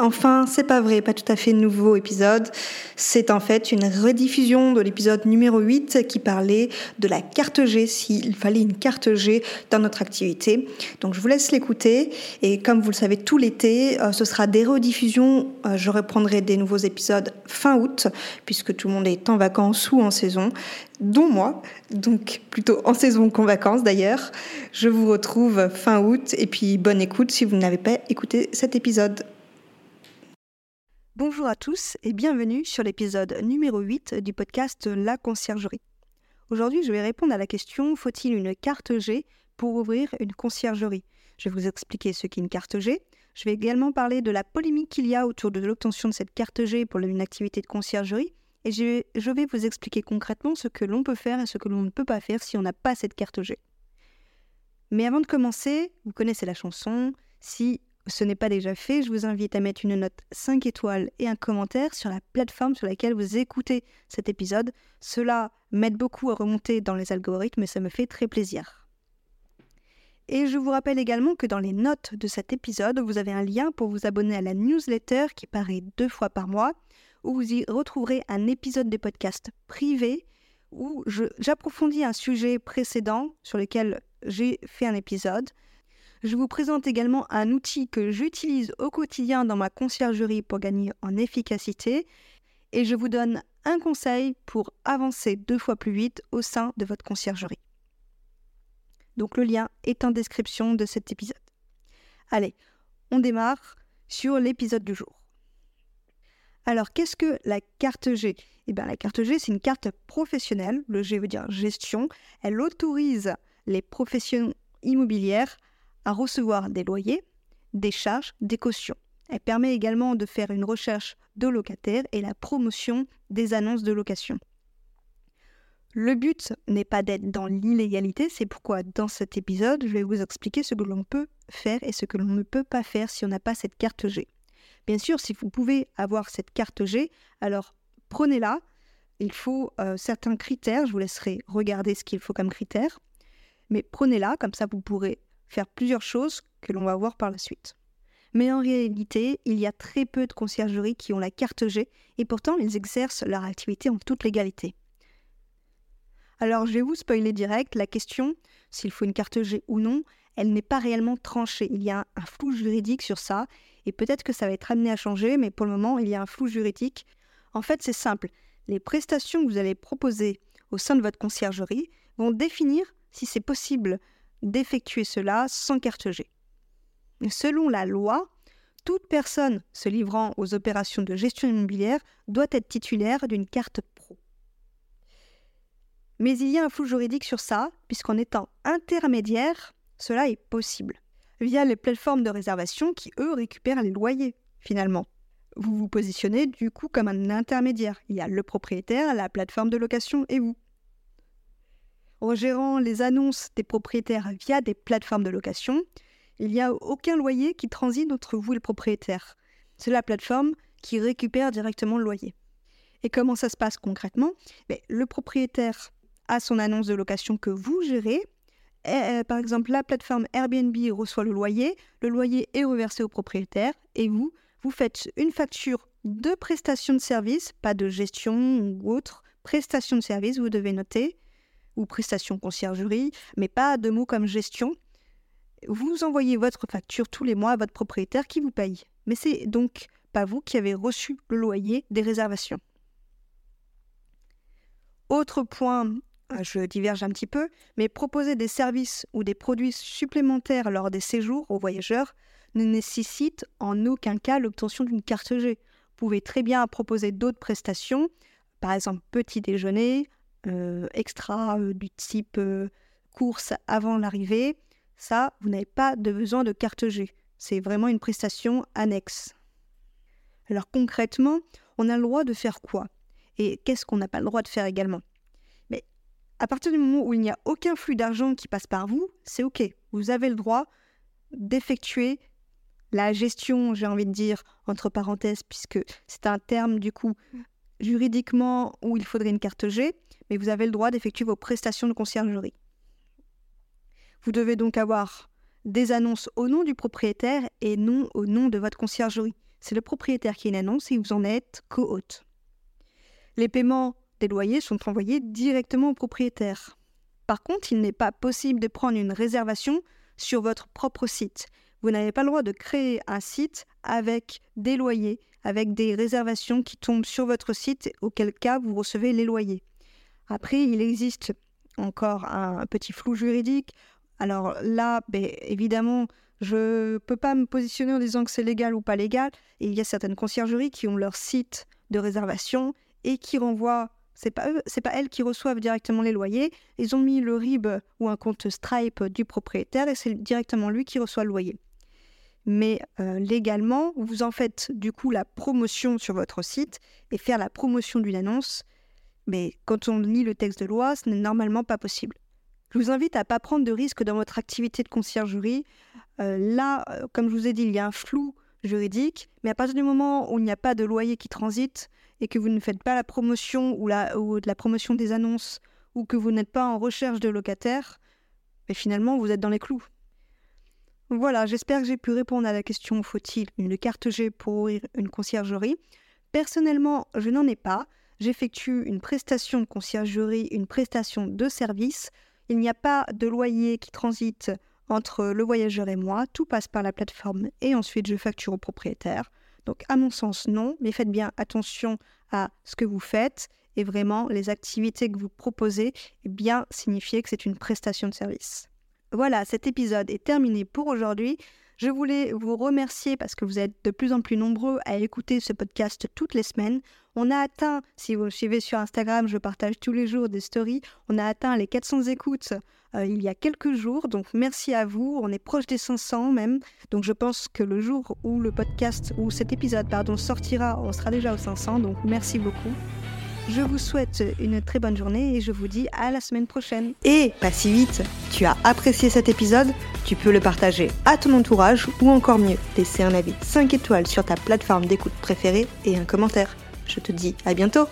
Enfin, c'est pas vrai, pas tout à fait nouveau épisode. C'est en fait une rediffusion de l'épisode numéro 8 qui parlait de la carte G, s'il fallait une carte G dans notre activité. Donc je vous laisse l'écouter et comme vous le savez tout l'été, euh, ce sera des rediffusions. Euh, je reprendrai des nouveaux épisodes fin août puisque tout le monde est en vacances ou en saison dont moi, donc plutôt en saison qu'en vacances d'ailleurs. Je vous retrouve fin août et puis bonne écoute si vous n'avez pas écouté cet épisode. Bonjour à tous et bienvenue sur l'épisode numéro 8 du podcast La conciergerie. Aujourd'hui, je vais répondre à la question faut-il une carte G pour ouvrir une conciergerie? Je vais vous expliquer ce qu'est une carte G. Je vais également parler de la polémique qu'il y a autour de l'obtention de cette carte G pour une activité de conciergerie et je vais, vous expliquer concrètement ce que l'on peut faire et ce que l'on ne peut pas faire si on n'a pas cette carte G. Mais avant de commencer, vous connaissez la chanson. Si ce n'est pas déjà fait, je vous invite à mettre une note 5 étoiles et un commentaire sur la plateforme sur laquelle vous écoutez cet épisode. Cela m'aide beaucoup à remonter dans les algorithmes et ça me fait très plaisir. Et je vous rappelle également que dans les notes de cet épisode, vous avez un lien pour vous abonner à la newsletter qui paraît deux fois par mois où vous y retrouverez un épisode des podcasts privé où j'approfondis un sujet précédent sur lequel j'ai fait un épisode. Je vous présente également un outil que j'utilise au quotidien dans ma conciergerie pour gagner en efficacité et je vous donne un conseil pour avancer deux fois plus vite au sein de votre conciergerie. Donc le lien est en description de cet épisode. Allez, on démarre sur l'épisode du jour. Alors, qu'est-ce que la carte G? Eh bien, la carte G, c'est une carte professionnelle. Le G veut dire gestion. Elle autorise les professions immobilières à recevoir des loyers, des charges, des cautions. Elle permet également de faire une recherche de locataires et la promotion des annonces de location. Le but n'est pas d'être dans l'illégalité, c'est pourquoi dans cet épisode, je vais vous expliquer ce que l'on peut faire et ce que l'on ne peut pas faire si on n'a pas cette carte G. Bien sûr, si vous pouvez avoir cette carte G, alors prenez-la. Il faut euh, certains critères, je vous laisserai regarder ce qu'il faut comme critères, mais prenez-la, comme ça vous pourrez faire plusieurs choses que l'on va voir par la suite. Mais en réalité, il y a très peu de conciergeries qui ont la carte G et pourtant ils exercent leur activité en toute légalité. Alors je vais vous spoiler direct, la question, s'il faut une carte G ou non, elle n'est pas réellement tranchée. Il y a un flou juridique sur ça et peut-être que ça va être amené à changer, mais pour le moment, il y a un flou juridique. En fait, c'est simple. Les prestations que vous allez proposer au sein de votre conciergerie vont définir si c'est possible d'effectuer cela sans carte G. Selon la loi, toute personne se livrant aux opérations de gestion immobilière doit être titulaire d'une carte pro. Mais il y a un flou juridique sur ça, puisqu'en étant intermédiaire, cela est possible via les plateformes de réservation qui, eux, récupèrent les loyers, finalement. Vous vous positionnez du coup comme un intermédiaire. Il y a le propriétaire, la plateforme de location et vous. En gérant les annonces des propriétaires via des plateformes de location, il n'y a aucun loyer qui transite entre vous et le propriétaire. C'est la plateforme qui récupère directement le loyer. Et comment ça se passe concrètement? Mais Le propriétaire a son annonce de location que vous gérez euh, par exemple, la plateforme Airbnb reçoit le loyer, le loyer est reversé au propriétaire et vous, vous faites une facture de prestation de service, pas de gestion ou autre, prestation de service, vous devez noter, ou prestation conciergerie, mais pas de mots comme gestion. Vous envoyez votre facture tous les mois à votre propriétaire qui vous paye. Mais c'est donc pas vous qui avez reçu le loyer des réservations. Autre point, euh, je diverge un petit peu, mais proposer des services ou des produits supplémentaires lors des séjours aux voyageurs ne nécessite en aucun cas l'obtention d'une carte G. Vous pouvez très bien proposer d'autres prestations, par exemple petit déjeuner, extra euh, du type course avant l'arrivée. Ça, vous n'avez pas de besoin de carte G. C'est vraiment une prestation annexe. Alors concrètement, on a le droit de faire quoi? Et qu'est-ce qu'on n'a pas le droit de faire également? Mais à partir du moment où il n'y a aucun flux d'argent qui passe par vous, c'est OK. Vous avez le droit d'effectuer la gestion, j'ai envie de dire, entre parenthèses, puisque c'est un terme du coup juridiquement où il faudrait une carte G, mais vous avez le droit d'effectuer vos prestations de conciergerie. Vous devez donc avoir des annonces au nom du propriétaire et non au nom de votre conciergerie. C'est le propriétaire qui a annonce et vous en êtes co-hôte. Les paiements des loyers sont envoyés directement au propriétaire. Par contre, il n'est pas possible de prendre une réservation sur votre propre site. Vous n'avez pas le droit de créer un site avec des loyers, avec des réservations qui tombent sur votre site, auquel cas vous recevez les loyers. Après, il existe encore un petit flou juridique alors là, ben, évidemment, je ne peux pas me positionner en disant que c'est légal ou pas légal. il y a certaines conciergeries qui ont leur site de réservation et qui renvoient. C'est pas c'est pas elles qui reçoivent directement les loyers. Ils ont mis le RIB ou un compte Stripe du propriétaire et c'est directement lui qui reçoit le loyer. Mais euh, légalement, vous en faites du coup la promotion sur votre site et faire la promotion d'une annonce. Mais quand on lit le texte de loi, ce n'est normalement pas possible. Je vous invite à ne pas prendre de risques dans votre activité de conciergerie. Euh, là, euh, comme je vous ai dit, il y a un flou juridique, mais à partir du moment où il n'y a pas de loyer qui transite et que vous ne faites pas la promotion ou, la, ou la promotion des annonces ou que vous n'êtes pas en recherche de locataires, finalement vous êtes dans les clous. Voilà, j'espère que j'ai pu répondre à la question faut-il une carte G pour ouvrir une conciergerie? Personnellement, je n'en ai pas. J'effectue une prestation de conciergerie, une prestation de service. Il n'y a pas de loyer qui transite entre le voyageur et moi, tout passe par la plateforme et ensuite je facture au propriétaire. Donc à mon sens non, mais faites bien attention à ce que vous faites et vraiment les activités que vous proposez et bien signifier que c'est une prestation de service. Voilà, cet épisode est terminé pour aujourd'hui. Je voulais vous remercier parce que vous êtes de plus en plus nombreux à écouter ce podcast toutes les semaines. On a atteint, si vous me suivez sur Instagram, je partage tous les jours des stories, on a atteint les 400 écoutes euh, il y a quelques jours. Donc merci à vous. On est proche des 500 même. Donc je pense que le jour où le podcast, ou cet épisode, pardon, sortira, on sera déjà aux 500. Donc merci beaucoup. Je vous souhaite une très bonne journée et je vous dis à la semaine prochaine. Et pas si vite, tu as apprécié cet épisode Tu peux le partager à ton entourage ou encore mieux, laisser un avis 5 étoiles sur ta plateforme d'écoute préférée et un commentaire. Je te dis à bientôt